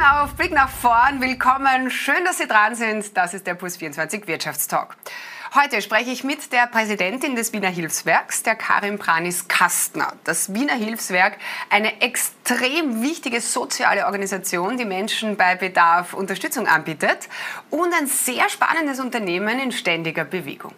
Auf, Blick nach vorn. Willkommen. Schön, dass Sie dran sind. Das ist der Puls 24 Wirtschaftstalk. Heute spreche ich mit der Präsidentin des Wiener Hilfswerks, der Karin Pranis-Kastner. Das Wiener Hilfswerk, eine extrem wichtige soziale Organisation, die Menschen bei Bedarf Unterstützung anbietet und ein sehr spannendes Unternehmen in ständiger Bewegung.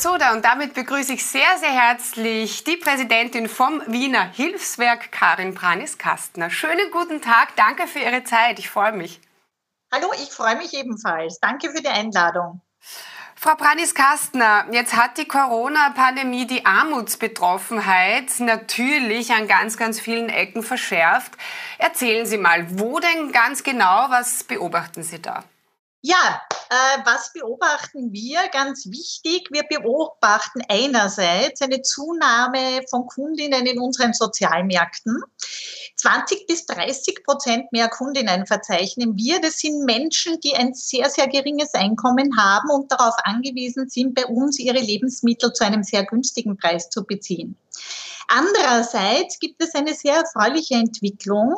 So, da und damit begrüße ich sehr, sehr herzlich die Präsidentin vom Wiener Hilfswerk, Karin Pranis-Kastner. Schönen guten Tag, danke für Ihre Zeit, ich freue mich. Hallo, ich freue mich ebenfalls. Danke für die Einladung. Frau Pranis-Kastner, jetzt hat die Corona-Pandemie die Armutsbetroffenheit natürlich an ganz, ganz vielen Ecken verschärft. Erzählen Sie mal, wo denn ganz genau, was beobachten Sie da? Ja, äh, was beobachten wir? Ganz wichtig, wir beobachten einerseits eine Zunahme von Kundinnen in unseren Sozialmärkten. 20 bis 30 Prozent mehr Kundinnen verzeichnen wir. Das sind Menschen, die ein sehr, sehr geringes Einkommen haben und darauf angewiesen sind, bei uns ihre Lebensmittel zu einem sehr günstigen Preis zu beziehen. Andererseits gibt es eine sehr erfreuliche Entwicklung.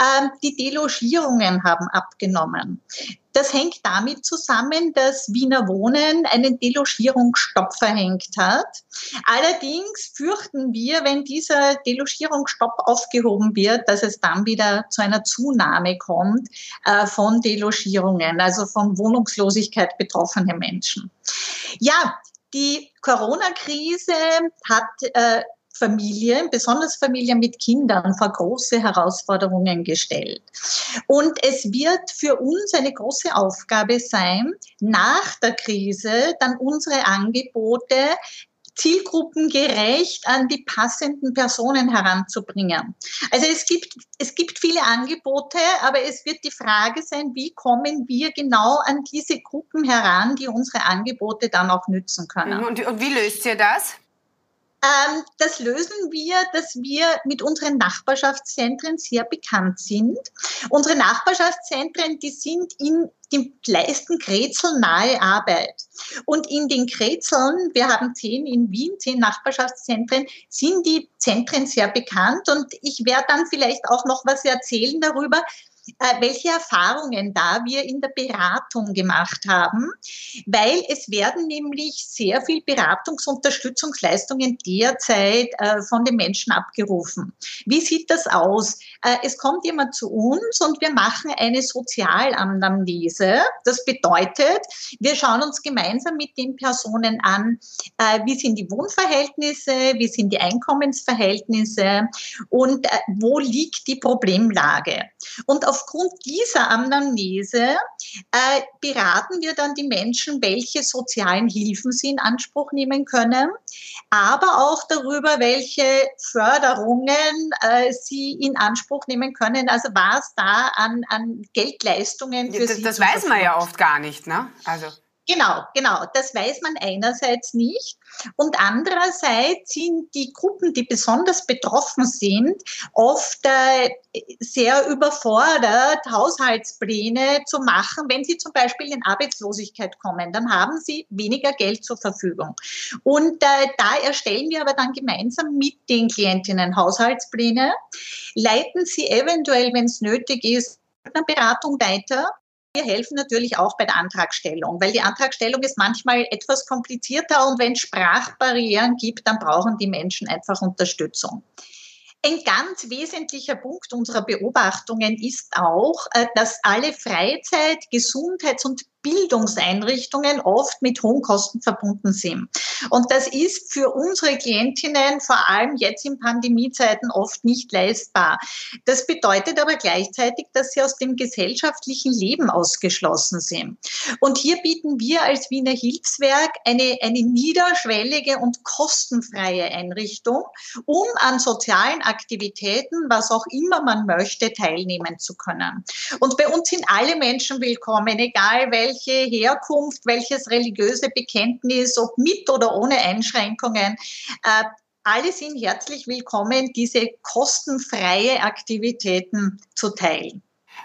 Ähm, die Delogierungen haben abgenommen. Das hängt damit zusammen, dass Wiener Wohnen einen Delogierungsstopp verhängt hat. Allerdings fürchten wir, wenn dieser Delogierungsstopp aufgehoben wird, dass es dann wieder zu einer Zunahme kommt äh, von Delogierungen, also von Wohnungslosigkeit betroffene Menschen. Ja, die Corona-Krise hat äh, Familien, besonders Familien mit Kindern, vor große Herausforderungen gestellt. Und es wird für uns eine große Aufgabe sein, nach der Krise dann unsere Angebote zielgruppengerecht an die passenden Personen heranzubringen. Also es gibt, es gibt viele Angebote, aber es wird die Frage sein, wie kommen wir genau an diese Gruppen heran, die unsere Angebote dann auch nützen können. Und, und wie löst ihr das? Ähm, das lösen wir, dass wir mit unseren Nachbarschaftszentren sehr bekannt sind. Unsere Nachbarschaftszentren, die sind in die leisten Kretzel nahe Arbeit. Und in den Kretzeln, wir haben zehn in Wien, zehn Nachbarschaftszentren, sind die Zentren sehr bekannt. Und ich werde dann vielleicht auch noch was erzählen darüber, welche Erfahrungen da wir in der Beratung gemacht haben, weil es werden nämlich sehr viel Beratungsunterstützungsleistungen derzeit äh, von den Menschen abgerufen. Wie sieht das aus? Äh, es kommt jemand zu uns und wir machen eine Sozialanamnese. Das bedeutet, wir schauen uns gemeinsam mit den Personen an, wie sind die Wohnverhältnisse, wie sind die Einkommensverhältnisse und wo liegt die Problemlage. Und aufgrund dieser Anamnese äh, beraten wir dann die Menschen, welche sozialen Hilfen sie in Anspruch nehmen können, aber auch darüber, welche Förderungen äh, sie in Anspruch nehmen können. Also was da an, an Geldleistungen für das, sie. Das weiß man ja oft gar nicht, ne? Also. Genau, genau. Das weiß man einerseits nicht. Und andererseits sind die Gruppen, die besonders betroffen sind, oft äh, sehr überfordert, Haushaltspläne zu machen. Wenn sie zum Beispiel in Arbeitslosigkeit kommen, dann haben sie weniger Geld zur Verfügung. Und äh, da erstellen wir aber dann gemeinsam mit den Klientinnen Haushaltspläne, leiten sie eventuell, wenn es nötig ist, eine Beratung weiter wir helfen natürlich auch bei der Antragstellung, weil die Antragstellung ist manchmal etwas komplizierter und wenn es Sprachbarrieren gibt, dann brauchen die Menschen einfach Unterstützung. Ein ganz wesentlicher Punkt unserer Beobachtungen ist auch, äh, dass alle Freizeit-, Gesundheits- und Bildungseinrichtungen oft mit hohen Kosten verbunden sind. Und das ist für unsere Klientinnen vor allem jetzt in Pandemiezeiten oft nicht leistbar. Das bedeutet aber gleichzeitig, dass sie aus dem gesellschaftlichen Leben ausgeschlossen sind. Und hier bieten wir als Wiener Hilfswerk eine, eine niederschwellige und kostenfreie Einrichtung, um an sozialen Aktivitäten, was auch immer man möchte, teilnehmen zu können. Und bei uns sind alle Menschen willkommen, egal welche welche Herkunft, welches religiöse Bekenntnis, ob mit oder ohne Einschränkungen. Äh, alle sind herzlich willkommen, diese kostenfreie Aktivitäten zu teilen.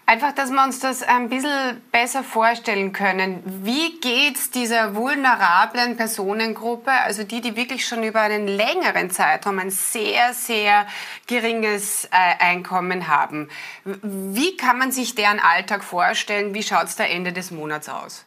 Einfach, dass wir uns das ein bisschen besser vorstellen können. Wie geht es dieser vulnerablen Personengruppe, also die, die wirklich schon über einen längeren Zeitraum ein sehr, sehr geringes äh, Einkommen haben? Wie kann man sich deren Alltag vorstellen? Wie schaut es da Ende des Monats aus?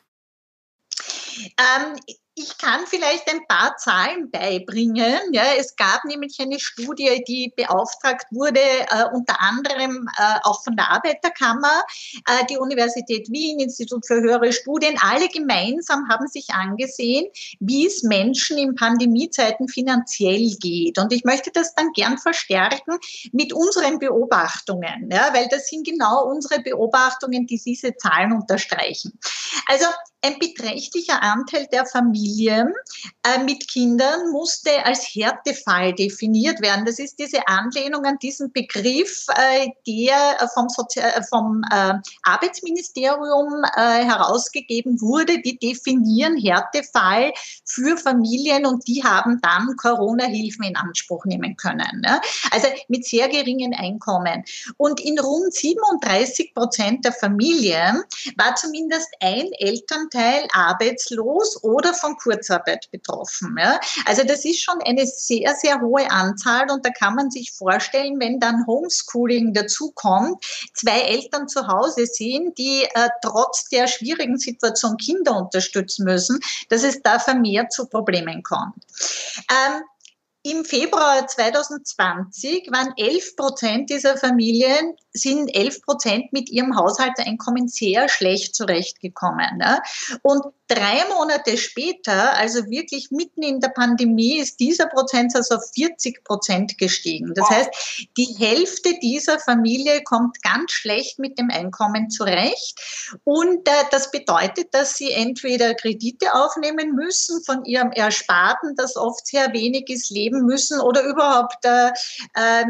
Ähm, ich kann vielleicht ein paar Zahlen beibringen. Ja, es gab nämlich eine Studie, die beauftragt wurde, äh, unter anderem äh, auch von der Arbeiterkammer, äh, die Universität Wien, Institut für höhere Studien. Alle gemeinsam haben sich angesehen, wie es Menschen in Pandemiezeiten finanziell geht. Und ich möchte das dann gern verstärken mit unseren Beobachtungen, ja, weil das sind genau unsere Beobachtungen, die diese Zahlen unterstreichen. Also ein beträchtlicher Anteil der Familien äh, mit Kindern musste als Härtefall definiert werden. Das ist diese Anlehnung an diesen Begriff, äh, der vom, Sozial äh, vom äh, Arbeitsministerium äh, herausgegeben wurde. Die definieren Härtefall für Familien und die haben dann Corona-Hilfen in Anspruch nehmen können. Ne? Also mit sehr geringen Einkommen. Und in rund 37 Prozent der Familien war zumindest ein Eltern Teil arbeitslos oder von Kurzarbeit betroffen. Ja. Also das ist schon eine sehr, sehr hohe Anzahl und da kann man sich vorstellen, wenn dann Homeschooling dazukommt, zwei Eltern zu Hause sind, die äh, trotz der schwierigen Situation Kinder unterstützen müssen, dass es da vermehrt zu Problemen kommt. Ähm, im Februar 2020 waren 11 Prozent dieser Familien, sind 11 Prozent mit ihrem Haushaltseinkommen sehr schlecht zurechtgekommen. Ne? Und drei Monate später, also wirklich mitten in der Pandemie, ist dieser Prozentsatz auf 40 Prozent gestiegen. Das wow. heißt, die Hälfte dieser Familie kommt ganz schlecht mit dem Einkommen zurecht. Und äh, das bedeutet, dass sie entweder Kredite aufnehmen müssen von ihrem Ersparten, das oft sehr wenig ist, leben müssen oder überhaupt äh, äh,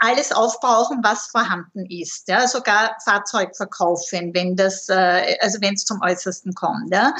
alles aufbrauchen, was vorhanden ist. Ja? Sogar Fahrzeug verkaufen, wenn das, äh, also wenn es zum Äußersten kommt. Ja?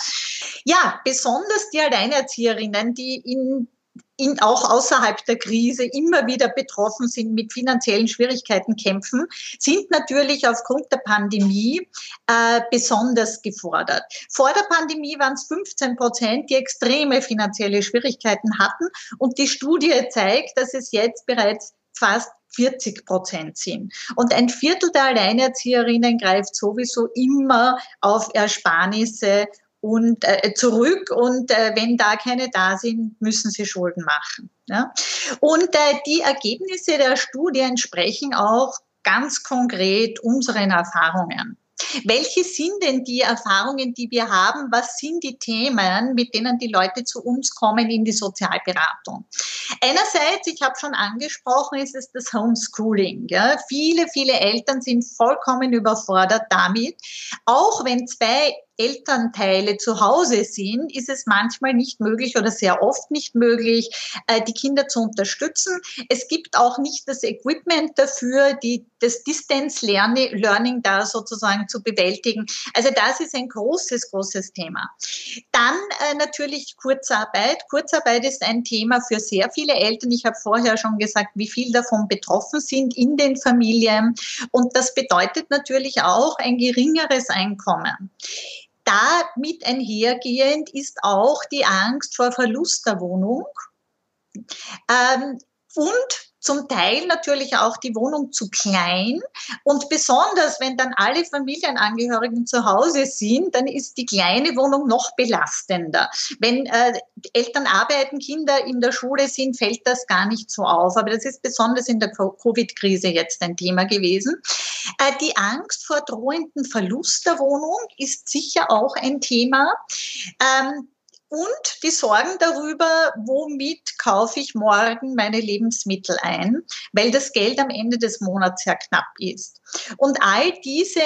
Ja, besonders die Alleinerzieherinnen, die in in, auch außerhalb der Krise immer wieder betroffen sind, mit finanziellen Schwierigkeiten kämpfen, sind natürlich aufgrund der Pandemie äh, besonders gefordert. Vor der Pandemie waren es 15 Prozent, die extreme finanzielle Schwierigkeiten hatten. Und die Studie zeigt, dass es jetzt bereits fast 40 Prozent sind. Und ein Viertel der Alleinerzieherinnen greift sowieso immer auf Ersparnisse und äh, zurück und äh, wenn da keine da sind, müssen sie Schulden machen. Ja? Und äh, die Ergebnisse der Studie entsprechen auch ganz konkret unseren Erfahrungen. Welche sind denn die Erfahrungen, die wir haben? Was sind die Themen, mit denen die Leute zu uns kommen in die Sozialberatung? Einerseits, ich habe schon angesprochen, ist es das Homeschooling. Ja? Viele, viele Eltern sind vollkommen überfordert damit, auch wenn zwei Elternteile zu Hause sind, ist es manchmal nicht möglich oder sehr oft nicht möglich, äh, die Kinder zu unterstützen. Es gibt auch nicht das Equipment dafür, die, das Distance Learning da sozusagen zu bewältigen. Also das ist ein großes, großes Thema. Dann äh, natürlich Kurzarbeit. Kurzarbeit ist ein Thema für sehr viele Eltern. Ich habe vorher schon gesagt, wie viel davon betroffen sind in den Familien. Und das bedeutet natürlich auch ein geringeres Einkommen damit einhergehend ist auch die Angst vor Verlust der Wohnung. Ähm, und zum Teil natürlich auch die Wohnung zu klein. Und besonders, wenn dann alle Familienangehörigen zu Hause sind, dann ist die kleine Wohnung noch belastender. Wenn äh, Eltern arbeiten, Kinder in der Schule sind, fällt das gar nicht so auf. Aber das ist besonders in der Covid-Krise jetzt ein Thema gewesen. Äh, die Angst vor drohenden Verlust der Wohnung ist sicher auch ein Thema. Ähm, und die Sorgen darüber, womit kaufe ich morgen meine Lebensmittel ein, weil das Geld am Ende des Monats sehr knapp ist. Und all diese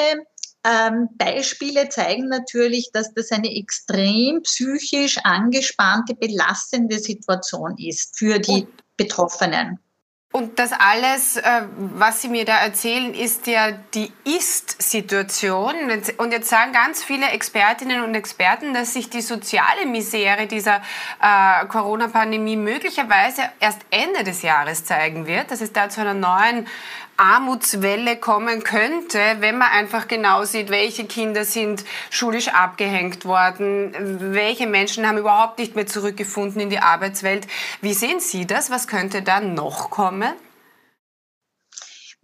ähm, Beispiele zeigen natürlich, dass das eine extrem psychisch angespannte, belastende Situation ist für die Betroffenen. Und das alles, äh, was Sie mir da erzählen, ist ja die Ist-Situation. Und jetzt sagen ganz viele Expertinnen und Experten, dass sich die soziale Misere dieser äh, Corona-Pandemie möglicherweise erst Ende des Jahres zeigen wird, dass es da zu einer neuen Armutswelle kommen könnte, wenn man einfach genau sieht, welche Kinder sind schulisch abgehängt worden, welche Menschen haben überhaupt nicht mehr zurückgefunden in die Arbeitswelt. Wie sehen Sie das? Was könnte da noch kommen?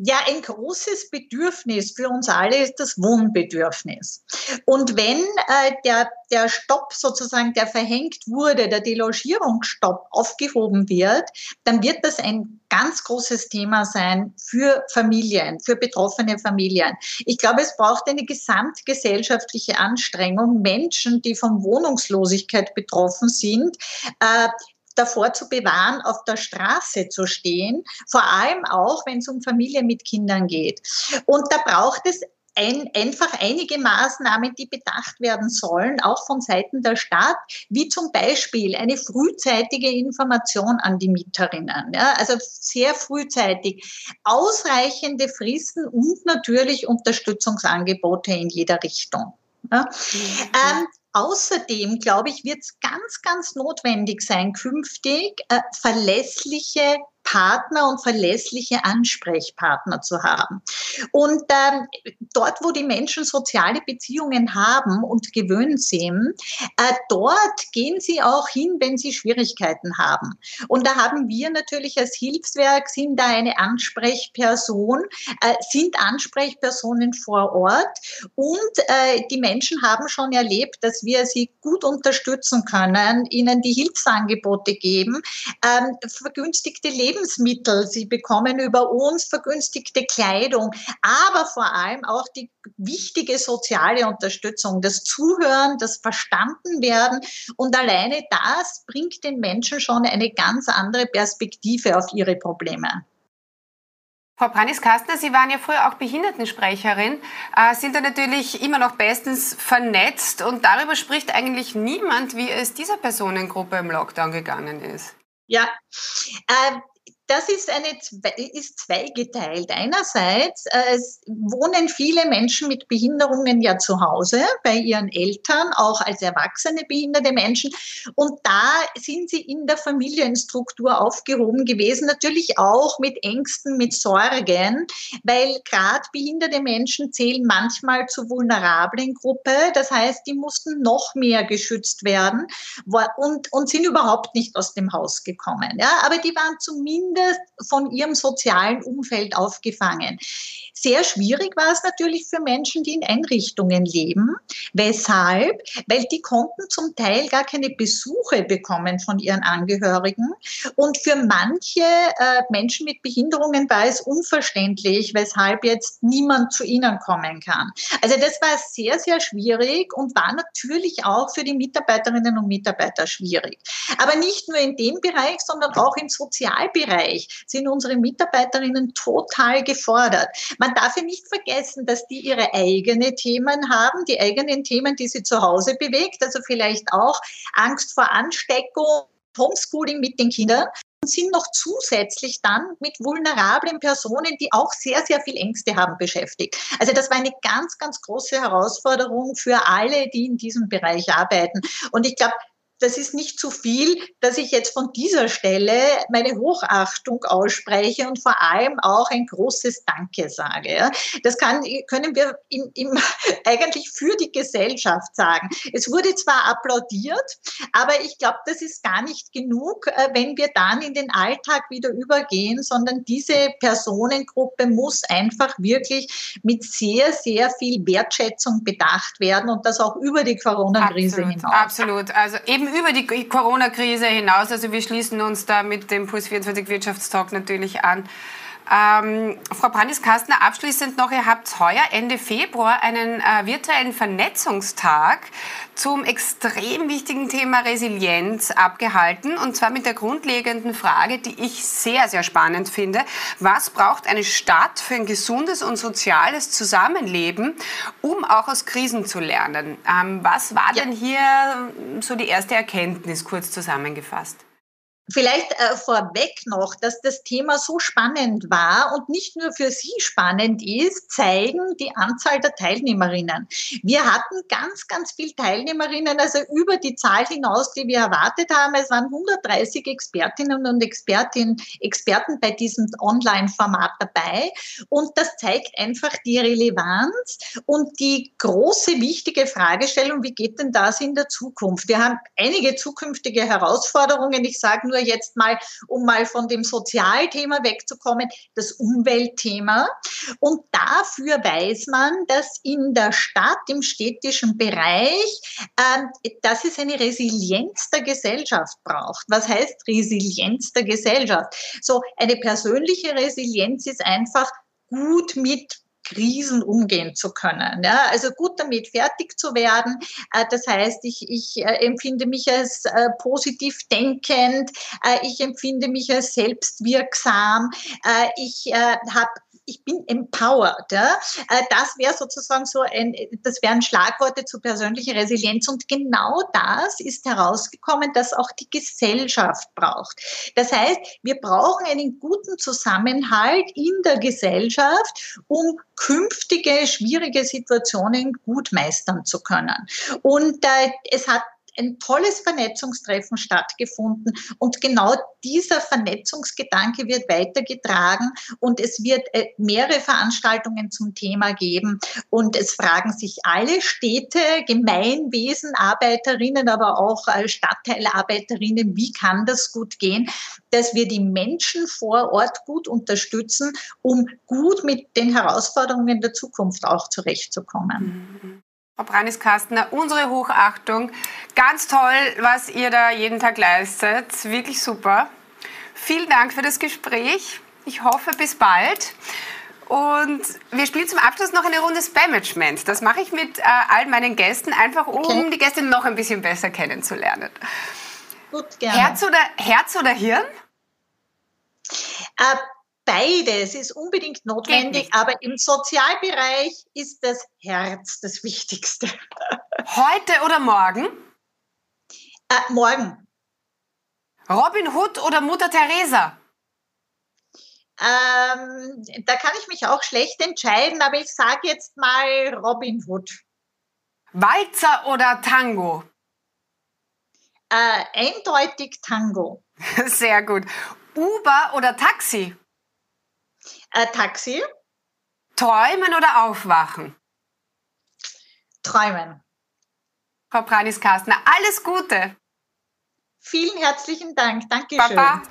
Ja, ein großes Bedürfnis für uns alle ist das Wohnbedürfnis. Und wenn äh, der, der Stopp sozusagen, der verhängt wurde, der Delogierungsstopp aufgehoben wird, dann wird das ein ganz großes Thema sein für Familien, für betroffene Familien. Ich glaube, es braucht eine gesamtgesellschaftliche Anstrengung, Menschen, die von Wohnungslosigkeit betroffen sind, äh, davor zu bewahren, auf der Straße zu stehen, vor allem auch, wenn es um Familie mit Kindern geht. Und da braucht es ein, einfach einige Maßnahmen, die bedacht werden sollen, auch von Seiten der Stadt, wie zum Beispiel eine frühzeitige Information an die Mieterinnen. Ja, also sehr frühzeitig, ausreichende Fristen und natürlich Unterstützungsangebote in jeder Richtung. Ja. Mhm. Ähm, Außerdem, glaube ich, wird es ganz, ganz notwendig sein, künftig äh, verlässliche Partner und verlässliche Ansprechpartner zu haben. Und ähm, dort, wo die Menschen soziale Beziehungen haben und gewöhnt sind, äh, dort gehen sie auch hin, wenn sie Schwierigkeiten haben. Und da haben wir natürlich als Hilfswerk, sind da eine Ansprechperson, äh, sind Ansprechpersonen vor Ort. Und äh, die Menschen haben schon erlebt, dass wir sie gut unterstützen können, ihnen die Hilfsangebote geben, ähm, vergünstigte Lebensmittel Lebensmittel, sie bekommen über uns vergünstigte Kleidung, aber vor allem auch die wichtige soziale Unterstützung, das Zuhören, das Verstandenwerden und alleine das bringt den Menschen schon eine ganz andere Perspektive auf ihre Probleme. Frau Pranis-Kastner, Sie waren ja früher auch Behindertensprecherin, äh, sind da natürlich immer noch bestens vernetzt und darüber spricht eigentlich niemand, wie es dieser Personengruppe im Lockdown gegangen ist. Ja, äh, das ist, eine, ist zweigeteilt. Einerseits äh, wohnen viele Menschen mit Behinderungen ja zu Hause bei ihren Eltern, auch als erwachsene behinderte Menschen. Und da sind sie in der Familienstruktur aufgehoben gewesen, natürlich auch mit Ängsten, mit Sorgen, weil gerade behinderte Menschen zählen manchmal zur vulnerablen Gruppe. Das heißt, die mussten noch mehr geschützt werden und, und sind überhaupt nicht aus dem Haus gekommen. Ja, aber die waren zumindest zumindest von ihrem sozialen Umfeld aufgefangen. Sehr schwierig war es natürlich für Menschen, die in Einrichtungen leben. Weshalb? Weil die konnten zum Teil gar keine Besuche bekommen von ihren Angehörigen. Und für manche äh, Menschen mit Behinderungen war es unverständlich, weshalb jetzt niemand zu ihnen kommen kann. Also das war sehr, sehr schwierig und war natürlich auch für die Mitarbeiterinnen und Mitarbeiter schwierig. Aber nicht nur in dem Bereich, sondern auch im Sozialbereich sind unsere Mitarbeiterinnen total gefordert. Man darf ja nicht vergessen, dass die ihre eigenen Themen haben, die eigenen Themen, die sie zu Hause bewegt, also vielleicht auch Angst vor Ansteckung, Homeschooling mit den Kindern und sind noch zusätzlich dann mit vulnerablen Personen, die auch sehr, sehr viel Ängste haben, beschäftigt. Also das war eine ganz, ganz große Herausforderung für alle, die in diesem Bereich arbeiten. Und ich glaube, das ist nicht zu viel, dass ich jetzt von dieser Stelle meine Hochachtung ausspreche und vor allem auch ein großes Danke sage. Das kann, können wir im, im, eigentlich für die Gesellschaft sagen. Es wurde zwar applaudiert, aber ich glaube, das ist gar nicht genug, äh, wenn wir dann in den Alltag wieder übergehen, sondern diese Personengruppe muss einfach wirklich mit sehr, sehr viel Wertschätzung bedacht werden und das auch über die Corona-Krise hinaus. Absolut. Also eben über die Corona-Krise hinaus. Also wir schließen uns da mit dem Puls 24 Wirtschaftstalk natürlich an. Ähm, Frau Brandis-Kastner, abschließend noch, ihr habt heuer Ende Februar einen äh, virtuellen Vernetzungstag zum extrem wichtigen Thema Resilienz abgehalten und zwar mit der grundlegenden Frage, die ich sehr, sehr spannend finde. Was braucht eine Stadt für ein gesundes und soziales Zusammenleben, um auch aus Krisen zu lernen? Ähm, was war ja. denn hier so die erste Erkenntnis, kurz zusammengefasst? Vielleicht äh, vorweg noch, dass das Thema so spannend war und nicht nur für Sie spannend ist, zeigen die Anzahl der Teilnehmerinnen. Wir hatten ganz, ganz viele Teilnehmerinnen, also über die Zahl hinaus, die wir erwartet haben. Es waren 130 Expertinnen und Expertin, Experten bei diesem Online-Format dabei. Und das zeigt einfach die Relevanz und die große, wichtige Fragestellung, wie geht denn das in der Zukunft? Wir haben einige zukünftige Herausforderungen. Ich sage nur jetzt mal, um mal von dem Sozialthema wegzukommen, das Umweltthema. Und dafür weiß man, dass in der Stadt, im städtischen Bereich, äh, dass es eine Resilienz der Gesellschaft braucht. Was heißt Resilienz der Gesellschaft? So eine persönliche Resilienz ist einfach gut mit Krisen umgehen zu können. Ja, also gut damit fertig zu werden. Äh, das heißt, ich, ich äh, empfinde mich als äh, positiv denkend, ich empfinde mich als selbstwirksam, ich habe ich bin empowered. Ja? Äh, das wäre sozusagen so ein, das wären Schlagworte zu persönlicher Resilienz. Und genau das ist herausgekommen, dass auch die Gesellschaft braucht. Das heißt, wir brauchen einen guten Zusammenhalt in der Gesellschaft, um künftige schwierige Situationen gut meistern zu können. Und äh, es hat ein tolles Vernetzungstreffen stattgefunden. Und genau dieser Vernetzungsgedanke wird weitergetragen und es wird äh, mehrere Veranstaltungen zum Thema geben. Und es fragen sich alle Städte, Gemeinwesen, Arbeiterinnen, aber auch äh, Stadtteilarbeiterinnen, wie kann das gut gehen, dass wir die Menschen vor Ort gut unterstützen, um gut mit den Herausforderungen der Zukunft auch zurechtzukommen. Frau Branis-Kastner, unsere Hochachtung. Ganz toll, was ihr da jeden Tag leistet. Wirklich super. Vielen Dank für das Gespräch. Ich hoffe, bis bald. Und wir spielen zum Abschluss noch eine Runde Spamagement. Das mache ich mit äh, all meinen Gästen, einfach um okay. die Gäste noch ein bisschen besser kennenzulernen. Gut, gerne. Herz oder, Herz oder Hirn? Äh, beides ist unbedingt notwendig, aber im Sozialbereich ist das Herz das Wichtigste. Heute oder morgen? Äh, morgen. Robin Hood oder Mutter Teresa? Ähm, da kann ich mich auch schlecht entscheiden, aber ich sage jetzt mal Robin Hood. Walzer oder Tango? Äh, eindeutig Tango. Sehr gut. Uber oder Taxi? Äh, Taxi. Träumen oder aufwachen? Träumen. Frau Pranis-Kastner, alles Gute. Vielen herzlichen Dank. Dankeschön. Baba.